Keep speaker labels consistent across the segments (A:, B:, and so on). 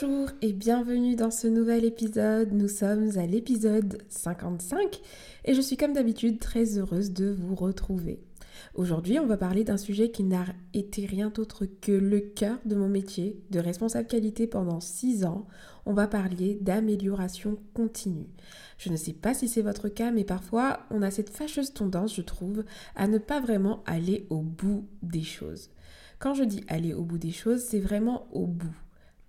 A: Bonjour et bienvenue dans ce nouvel épisode. Nous sommes à l'épisode 55 et je suis comme d'habitude très heureuse de vous retrouver. Aujourd'hui, on va parler d'un sujet qui n'a été rien d'autre que le cœur de mon métier de responsable qualité pendant 6 ans. On va parler d'amélioration continue. Je ne sais pas si c'est votre cas, mais parfois on a cette fâcheuse tendance, je trouve, à ne pas vraiment aller au bout des choses. Quand je dis aller au bout des choses, c'est vraiment au bout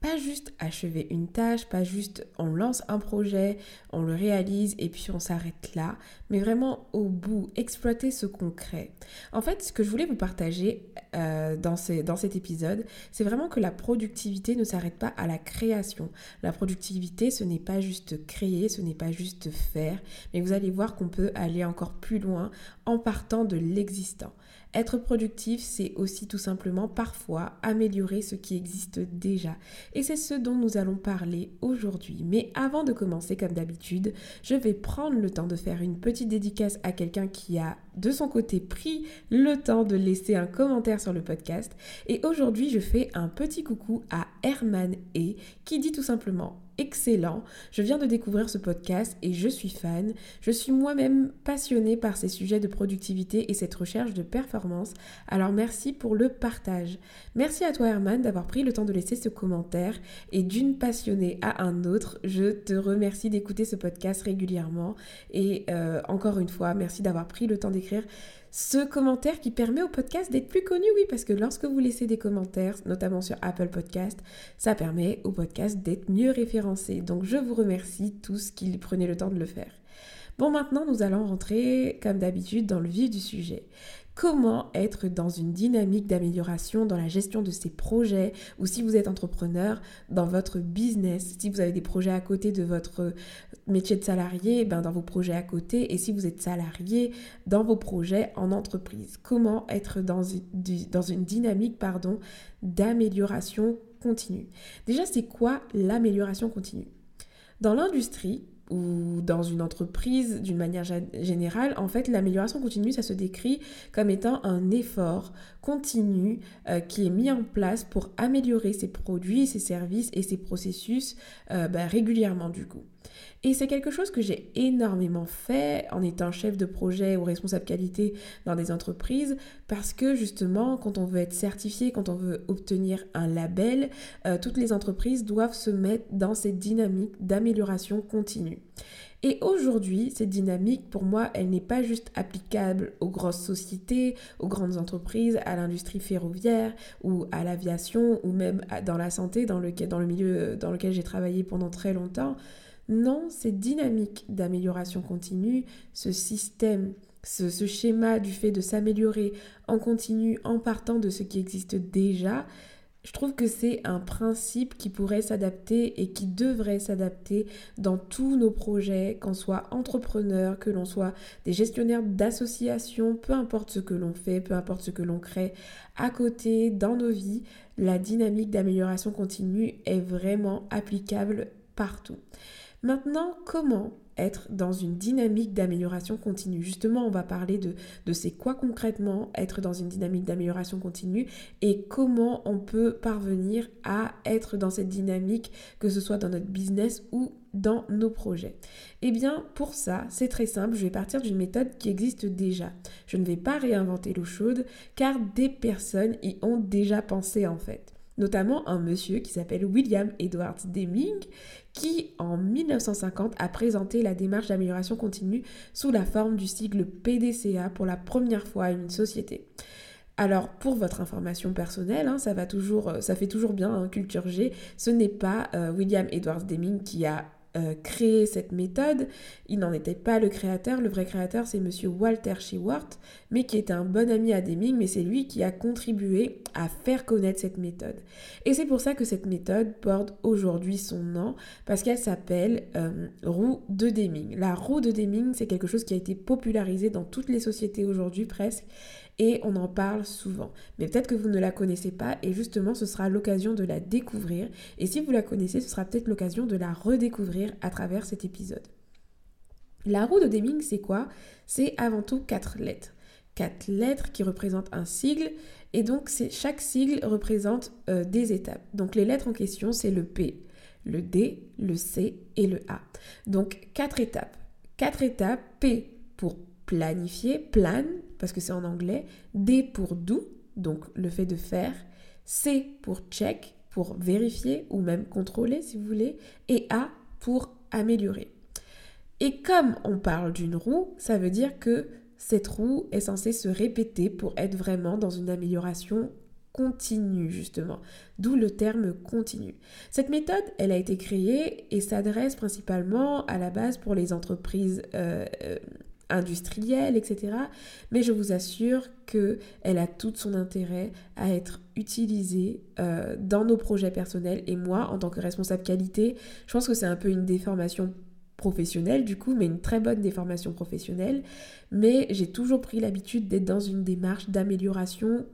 A: pas juste achever une tâche, pas juste on lance un projet, on le réalise et puis on s'arrête là, mais vraiment au bout, exploiter ce concret. En fait, ce que je voulais vous partager euh, dans, dans cet épisode, c'est vraiment que la productivité ne s'arrête pas à la création. La productivité, ce n'est pas juste créer, ce n'est pas juste faire, mais vous allez voir qu'on peut aller encore plus loin en partant de l'existant. Être productif, c'est aussi tout simplement parfois améliorer ce qui existe déjà. Et c'est ce dont nous allons parler aujourd'hui. Mais avant de commencer, comme d'habitude, je vais prendre le temps de faire une petite dédicace à quelqu'un qui a de son côté pris le temps de laisser un commentaire sur le podcast. Et aujourd'hui, je fais un petit coucou à Herman E qui dit tout simplement excellent. Je viens de découvrir ce podcast et je suis fan. Je suis moi-même passionnée par ces sujets de productivité et cette recherche de performance. Alors merci pour le partage. Merci à toi Herman d'avoir pris le temps de laisser ce commentaire et d'une passionnée à un autre, je te remercie d'écouter ce podcast régulièrement et euh, encore une fois, merci d'avoir pris le temps d'écrire ce commentaire qui permet au podcast d'être plus connu, oui, parce que lorsque vous laissez des commentaires, notamment sur Apple Podcast, ça permet au podcast d'être mieux référencé. Donc je vous remercie tous qui prenaient le temps de le faire. Bon, maintenant nous allons rentrer, comme d'habitude, dans le vif du sujet comment être dans une dynamique d'amélioration dans la gestion de ses projets ou si vous êtes entrepreneur dans votre business, si vous avez des projets à côté de votre métier de salarié, ben dans vos projets à côté et si vous êtes salarié dans vos projets en entreprise. Comment être dans, une dynamique d'amélioration continue. Déjà, c'est quoi l'amélioration continue? Dans l'industrie, ou dans une entreprise d'une manière générale, en fait, l'amélioration continue, ça se décrit comme étant un effort continu euh, qui est mis en place pour améliorer ses produits, ses services et ses processus euh, bah, régulièrement du coup. Et c'est quelque chose que j'ai énormément fait en étant chef de projet ou responsable qualité dans des entreprises parce que justement, quand on veut être certifié, quand on veut obtenir un label, euh, toutes les entreprises doivent se mettre dans cette dynamique d'amélioration continue. Et aujourd'hui, cette dynamique, pour moi, elle n'est pas juste applicable aux grosses sociétés, aux grandes entreprises, à l'industrie ferroviaire ou à l'aviation ou même dans la santé, dans le, dans le milieu dans lequel j'ai travaillé pendant très longtemps. Non, cette dynamique d'amélioration continue, ce système, ce, schéma du fait de s'améliorer en continu en partant de ce qui existe déjà, je trouve que c'est un principe qui pourrait s'adapter et qui devrait s'adapter dans tous nos projets, qu'on soit entrepreneur, que l'on soit des gestionnaires d'associations, peu importe ce que l'on fait, peu importe ce que l'on crée à côté, dans nos vies, la dynamique d'amélioration continue est vraiment applicable partout. Maintenant, comment être dans une dynamique d'amélioration continue? Justement, on va parler de, de c'est quoi concrètement être dans une dynamique d'amélioration continue et comment on peut parvenir à être dans cette dynamique, que ce soit dans notre business ou dans nos projets. Eh bien, pour ça, c'est très simple, je vais partir d'une méthode qui existe déjà. Je ne vais pas réinventer l'eau chaude car des personnes y ont déjà pensé en fait notamment un monsieur qui s'appelle William Edwards Deming, qui en 1950 a présenté la démarche d'amélioration continue sous la forme du sigle PDCA pour la première fois à une société. Alors, pour votre information personnelle, hein, toujours, ça fait toujours bien, hein, culture G, ce n'est pas euh, William Edwards Deming qui a euh, créé cette méthode, il n'en était pas le créateur. Le vrai créateur, c'est monsieur Walter Shewart, mais qui est un bon ami à Deming, mais c'est lui qui a contribué à faire connaître cette méthode. Et c'est pour ça que cette méthode porte aujourd'hui son nom, parce qu'elle s'appelle euh, roue de Deming. La roue de Deming, c'est quelque chose qui a été popularisé dans toutes les sociétés aujourd'hui presque, et on en parle souvent. Mais peut-être que vous ne la connaissez pas et justement ce sera l'occasion de la découvrir. Et si vous la connaissez, ce sera peut-être l'occasion de la redécouvrir à travers cet épisode. La roue de Deming, c'est quoi? C'est avant tout quatre lettres. Quatre lettres qui représentent un sigle et donc chaque sigle représente euh, des étapes. Donc les lettres en question, c'est le P, le D, le C et le A. Donc quatre étapes. Quatre étapes, P pour planifier, plan, parce que c'est en anglais, D pour do, donc le fait de faire, C pour check, pour vérifier ou même contrôler si vous voulez, et A pour améliorer. Et comme on parle d'une roue, ça veut dire que cette roue est censée se répéter pour être vraiment dans une amélioration continue justement, d'où le terme continu. Cette méthode, elle a été créée et s'adresse principalement à la base pour les entreprises euh, euh, industrielle, etc. Mais je vous assure qu'elle a tout son intérêt à être utilisée euh, dans nos projets personnels. Et moi, en tant que responsable qualité, je pense que c'est un peu une déformation professionnelle du coup, mais une très bonne déformation professionnelle. Mais j'ai toujours pris l'habitude d'être dans une démarche d'amélioration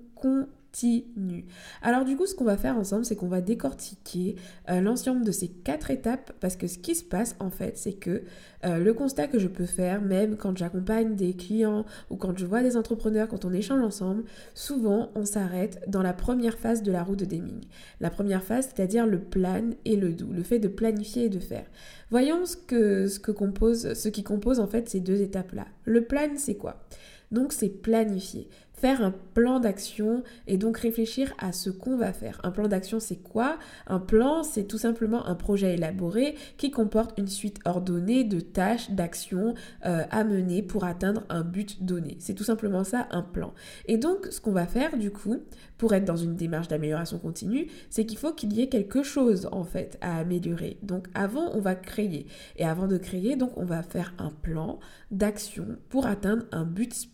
A: alors du coup, ce qu'on va faire ensemble, c'est qu'on va décortiquer euh, l'ensemble de ces quatre étapes parce que ce qui se passe en fait, c'est que euh, le constat que je peux faire, même quand j'accompagne des clients ou quand je vois des entrepreneurs, quand on échange ensemble, souvent on s'arrête dans la première phase de la roue de Deming. La première phase, c'est-à-dire le plan et le do, le fait de planifier et de faire. Voyons ce, que, ce, ce qui compose en fait ces deux étapes-là. Le plan, c'est quoi? Donc c'est planifier faire un plan d'action et donc réfléchir à ce qu'on va faire. Un plan d'action, c'est quoi? Un plan, c'est tout simplement un projet élaboré qui comporte une suite ordonnée de tâches, d'actions euh, à mener pour atteindre un but donné. C'est tout simplement ça, un plan. Et donc, ce qu'on va faire, du coup, pour être dans une démarche d'amélioration continue, c'est qu'il faut qu'il y ait quelque chose, en fait, à améliorer. Donc, avant, on va créer. Et avant de créer, donc, on va faire un plan d'action pour atteindre un but.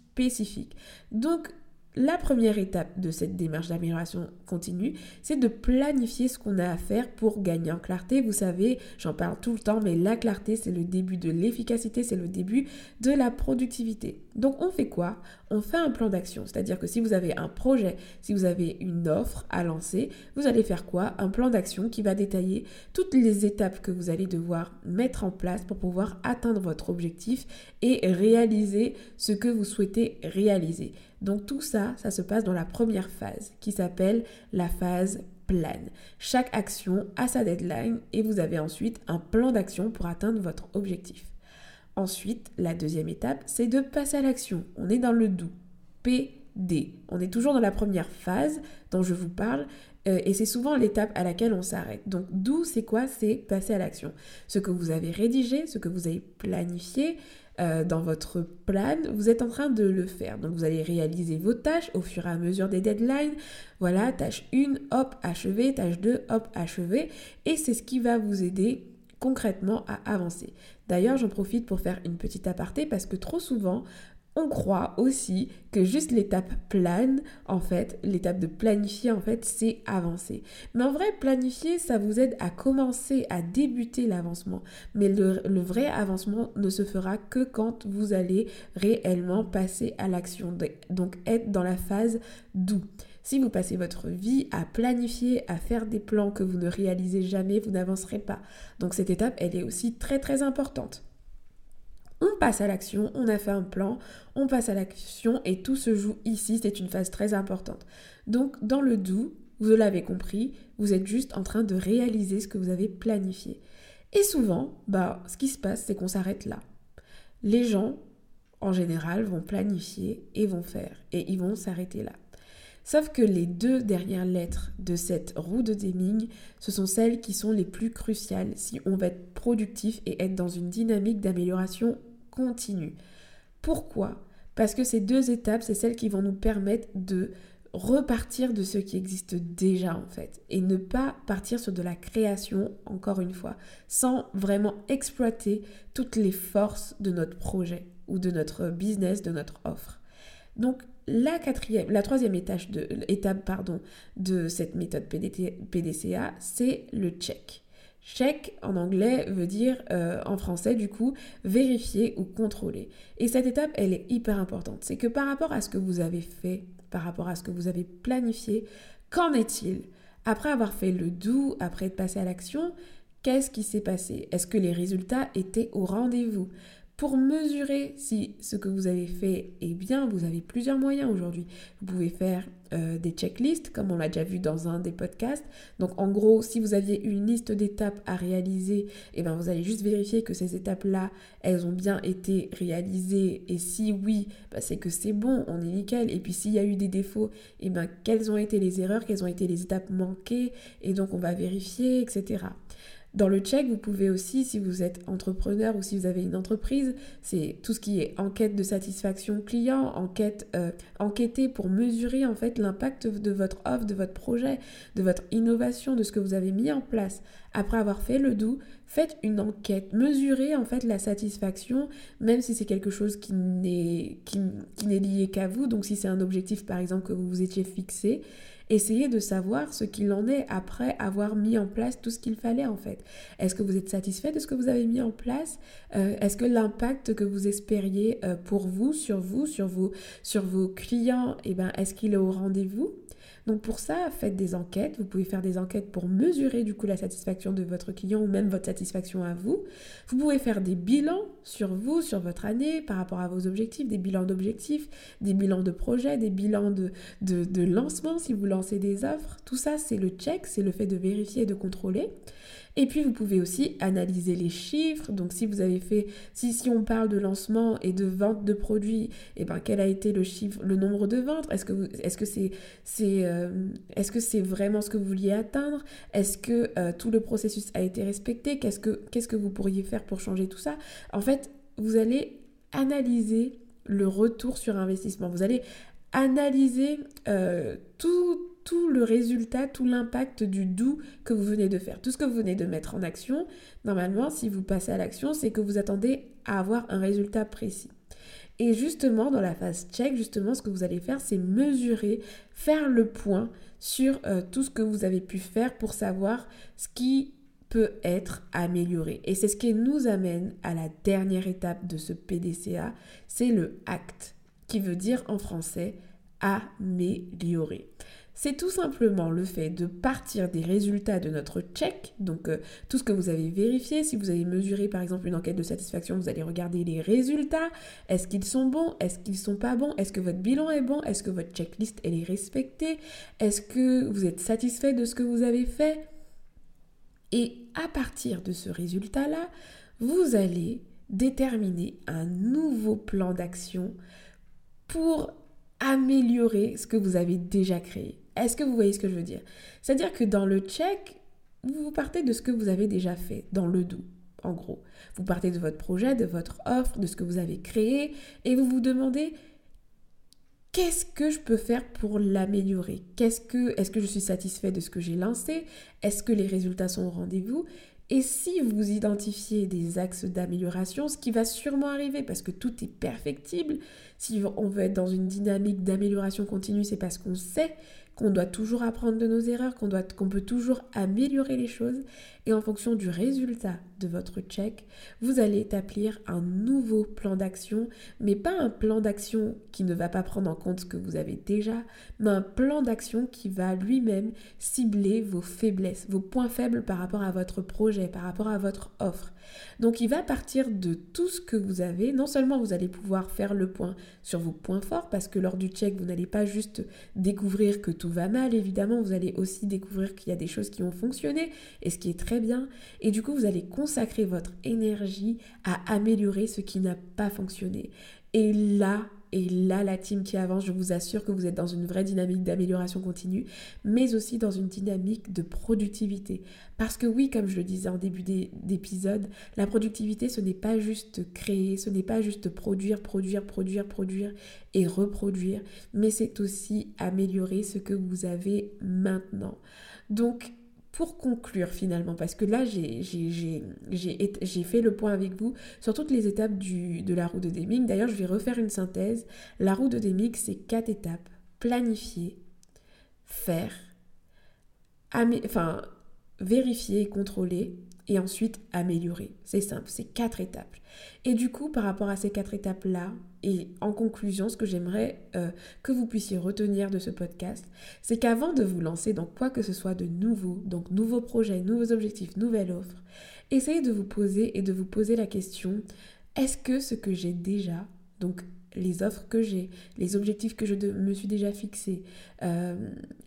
A: Donc, la première étape de cette démarche d'amélioration continue, c'est de planifier ce qu'on a à faire pour gagner en clarté. Vous savez, j'en parle tout le temps, mais la clarté, c'est le début de l'efficacité, c'est le début de la productivité. Donc on fait quoi? On fait un plan d'action. C'est-à-dire que si vous avez un projet, si vous avez une offre à lancer, vous allez faire quoi? Un plan d'action qui va détailler toutes les étapes que vous allez devoir mettre en place pour pouvoir atteindre votre objectif et réaliser ce que vous souhaitez réaliser. Donc tout ça, ça se passe dans la première phase qui s'appelle la phase plane. Chaque action a sa deadline et vous avez ensuite un plan d'action pour atteindre votre objectif. Ensuite, la deuxième étape, c'est de passer à l'action. On est dans le doux. PD. On est toujours dans la première phase dont je vous parle euh, et c'est souvent l'étape à laquelle on s'arrête. Donc doux, c'est quoi C'est passer à l'action. Ce que vous avez rédigé, ce que vous avez planifié, euh, dans votre plan, vous êtes en train de le faire. Donc vous allez réaliser vos tâches au fur et à mesure des deadlines. Voilà, tâche 1, hop, achevé, tâche 2, hop, achevé. Et c'est ce qui va vous aider concrètement à avancer. D'ailleurs, j'en profite pour faire une petite aparté parce que trop souvent, on croit aussi que juste l'étape plane, en fait, l'étape de planifier, en fait, c'est avancer. Mais en vrai, planifier, ça vous aide à commencer, à débuter l'avancement. Mais le, vrai avancement ne se fera que quand vous allez réellement passer à l'action. Donc, être dans la phase d'où. Si vous passez votre vie à planifier, à faire des plans que vous ne réalisez jamais, vous n'avancerez pas. Donc cette étape, elle est aussi très très importante. On passe à l'action, on a fait un plan, on passe à l'action et tout se joue ici, c'est une phase très importante. Donc dans le doux, vous l'avez compris, vous êtes juste en train de réaliser ce que vous avez planifié. Et souvent, bah, ce qui se passe, c'est qu'on s'arrête là. Les gens, en général, vont planifier et vont faire, et ils vont s'arrêter là. Sauf que les deux dernières lettres de cette roue de Deming, ce sont celles qui sont les plus cruciales si on veut être productif et être dans une dynamique d'amélioration continue. Pourquoi? Parce que ces deux étapes, c'est celles qui vont nous permettre de repartir de ce qui existe déjà en fait et ne pas partir sur de la création encore une fois sans vraiment exploiter toutes les forces de notre projet ou de notre business, de notre offre. Donc la troisième étape de cette méthode PDCA, c'est le check. Check en anglais veut dire euh, en français du coup vérifier ou contrôler. Et cette étape, elle est hyper importante. C'est que par rapport à ce que vous avez fait, par rapport à ce que vous avez planifié, qu'en est-il? Après avoir fait le doux, après être passé à l'action, qu'est-ce qui s'est passé? Est-ce que les résultats étaient au rendez-vous? Pour mesurer si ce que vous avez fait est bien, vous avez plusieurs moyens aujourd'hui. Vous pouvez faire euh, des checklists, comme on l'a déjà vu dans un des podcasts. Donc en gros, si vous aviez une liste d'étapes à réaliser, eh ben, vous allez juste vérifier que ces étapes-là, elles ont bien été réalisées. Et si oui, bah, c'est que c'est bon, on est nickel. Et puis s'il y a eu des défauts, eh ben, quelles ont été les erreurs, quelles ont été les étapes manquées? Et donc on va vérifier, etc. Dans le check, vous pouvez aussi, si vous êtes entrepreneur ou si vous avez une entreprise, c'est tout ce qui est enquête de satisfaction client, enquête, euh, enquêter pour mesurer en fait l'impact de votre offre, de votre projet, de votre innovation, de ce que vous avez mis en place. Après avoir fait le doux, faites une enquête, mesurez en fait la satisfaction, même si c'est quelque chose qui n'est qui, qui n'est lié qu'à vous. Donc si c'est un objectif par exemple que vous vous étiez fixé, Essayez de savoir ce qu'il en est après avoir mis en place tout ce qu'il fallait en fait. Est-ce que vous êtes satisfait de ce que vous avez mis en place? Euh, Est-ce que l'impact que vous espériez euh, pour vous, sur vous, sur vos, sur vos clients, eh ben, est-ce qu'il est au rendez-vous? Donc pour ça, faites des enquêtes. Vous pouvez faire des enquêtes pour mesurer du coup la satisfaction de votre client ou même votre satisfaction à vous. Vous pouvez faire des bilans sur vous, sur votre année par rapport à vos objectifs, des bilans d'objectifs, des bilans de projets, des bilans de, de, de lancement si vous lancez des offres. Tout ça, c'est le check, c'est le fait de vérifier et de contrôler. Et puis vous pouvez aussi analyser les chiffres. Donc si vous avez fait, si, si on parle de lancement et de vente de produits, et eh ben quel a été le chiffre, le nombre de ventes? Est-ce que est-ce que c'est c'est euh, est-ce que c'est vraiment ce que vous vouliez atteindre? Est-ce que euh, tout le processus a été respecté? Qu'est-ce que qu'est-ce que vous pourriez faire pour changer tout ça? En fait, vous allez analyser le retour sur investissement. Vous allez analyser euh, tout tout le résultat, tout l'impact du doux que vous venez de faire. Tout ce que vous venez de mettre en action, normalement, si vous passez à l'action, c'est que vous attendez à avoir un résultat précis. Et justement, dans la phase check, justement, ce que vous allez faire, c'est mesurer, faire le point sur euh, tout ce que vous avez pu faire pour savoir ce qui peut être amélioré. Et c'est ce qui nous amène à la dernière étape de ce PDCA, c'est le acte, qui veut dire en français améliorer c'est tout simplement le fait de partir des résultats de notre check, donc euh, tout ce que vous avez vérifié. Si vous avez mesuré par exemple une enquête de satisfaction, vous allez regarder les résultats. Est-ce qu'ils sont bons? Est-ce qu'ils sont pas bons? Est-ce que votre bilan est bon? Est-ce que votre checklist est respectée? Est-ce que vous êtes satisfait de ce que vous avez fait? Et à partir de ce résultat-là, vous allez déterminer un nouveau plan d'action pour améliorer ce que vous avez déjà créé. Est-ce que vous voyez ce que je veux dire? C'est-à-dire que dans le check, vous partez de ce que vous avez déjà fait, dans le doux, en gros. Vous partez de votre projet, de votre offre, de ce que vous avez créé, et vous vous demandez qu'est-ce que je peux faire pour l'améliorer? Qu'est-ce que est-ce que je suis satisfait de ce que j'ai lancé? Est-ce que les résultats sont au rendez-vous? Et si vous identifiez des axes d'amélioration, ce qui va sûrement arriver parce que tout est perfectible, si on veut être dans une dynamique d'amélioration continue, c'est parce qu'on sait qu'on doit toujours apprendre de nos erreurs, qu'on peut toujours améliorer les choses. Et en fonction du résultat de votre check, vous allez établir un nouveau plan d'action, mais pas un plan d'action qui ne va pas prendre en compte ce que vous avez déjà, mais un plan d'action qui va lui-même cibler vos faiblesses, vos points faibles par rapport à votre projet, par rapport à votre offre. Donc il va partir de tout ce que vous avez. Non seulement vous allez pouvoir faire le point sur vos points forts, parce que lors du check, vous n'allez pas juste découvrir que tout va mal, évidemment, vous allez aussi découvrir qu'il y a des choses qui ont fonctionné, et ce qui est très bien. Et du coup, vous allez consacrer votre énergie à améliorer ce qui n'a pas fonctionné. Et là, et là la team qui avance, je vous assure que vous êtes dans une vraie dynamique d'amélioration continue, mais aussi dans une dynamique de productivité. Parce que oui, comme je le disais en début d'épisode, la productivité, ce n'est pas juste créer, ce n'est pas juste produire, produire, produire, produire et reproduire, mais c'est aussi améliorer ce que vous avez maintenant. Donc, pour conclure finalement, parce que là j'ai fait le point avec vous sur toutes les étapes du, de la roue de Deming. D'ailleurs, je vais refaire une synthèse. La roue de Deming, c'est quatre étapes. Planifier, faire, enfin, vérifier et contrôler, et ensuite améliorer. C'est simple, c'est quatre étapes. Et du coup, par rapport à ces quatre étapes-là, et en conclusion, ce que j'aimerais euh, que vous puissiez retenir de ce podcast, c'est qu'avant de vous lancer dans quoi que ce soit de nouveau, donc nouveaux projets, nouveaux objectifs, nouvelles offres, essayez de vous poser et de vous poser la question, est-ce que ce que j'ai déjà, donc les offres que j'ai, les objectifs que je me suis déjà fixés, euh,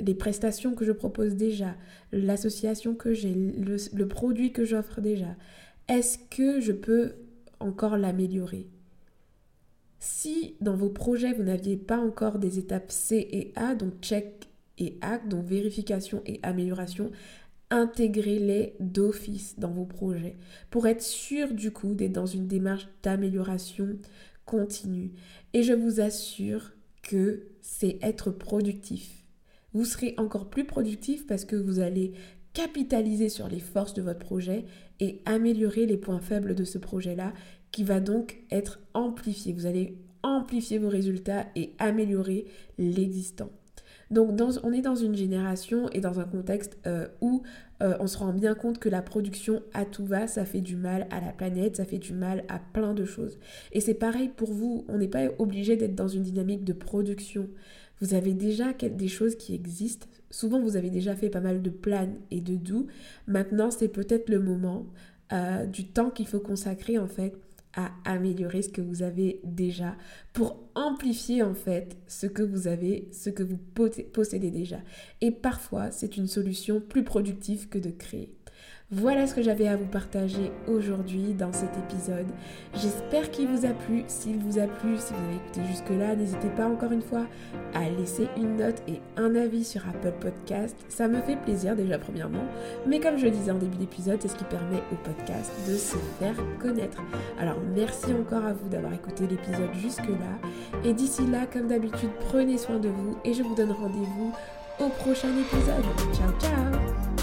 A: les prestations que je propose déjà, l'association que j'ai, le, produit que j'offre déjà, est-ce que je peux encore l'améliorer? Si dans vos projets, vous n'aviez pas encore des étapes C et A, donc check et act, donc vérification et amélioration, intégrez-les d'office dans vos projets pour être sûr du coup d'être dans une démarche d'amélioration continue. Et je vous assure que c'est être productif. Vous serez encore plus productif parce que vous allez capitaliser sur les forces de votre projet et améliorer les points faibles de ce projet-là qui va donc être amplifié. Vous allez amplifier vos résultats et améliorer l'existant. Donc on est dans une génération et dans un contexte euh, où euh, on se rend bien compte que la production à tout va, ça fait du mal à la planète, ça fait du mal à plein de choses. Et c'est pareil pour vous, on n'est pas obligé d'être dans une dynamique de production. Vous avez déjà des choses qui existent. Souvent, vous avez déjà fait pas mal de plans et de doux. Maintenant, c'est peut-être le moment euh, du temps qu'il faut consacrer en fait à améliorer ce que vous avez déjà pour amplifier en fait ce que vous avez, ce que vous possédez déjà. Et parfois, c'est une solution plus productive que de créer. Voilà ce que j'avais à vous partager aujourd'hui dans cet épisode. J'espère qu'il vous a plu. S'il vous a plu, si vous avez écouté jusque-là, n'hésitez pas encore une fois à laisser une note et un avis sur Apple Podcast. Ça me fait plaisir déjà premièrement, mais comme je le disais en début d'épisode, c'est ce qui permet au podcast de se faire connaître. Alors merci encore à vous d'avoir écouté l'épisode jusque-là. Et d'ici là, comme d'habitude, prenez soin de vous et je vous donne rendez-vous au prochain épisode. Ciao ciao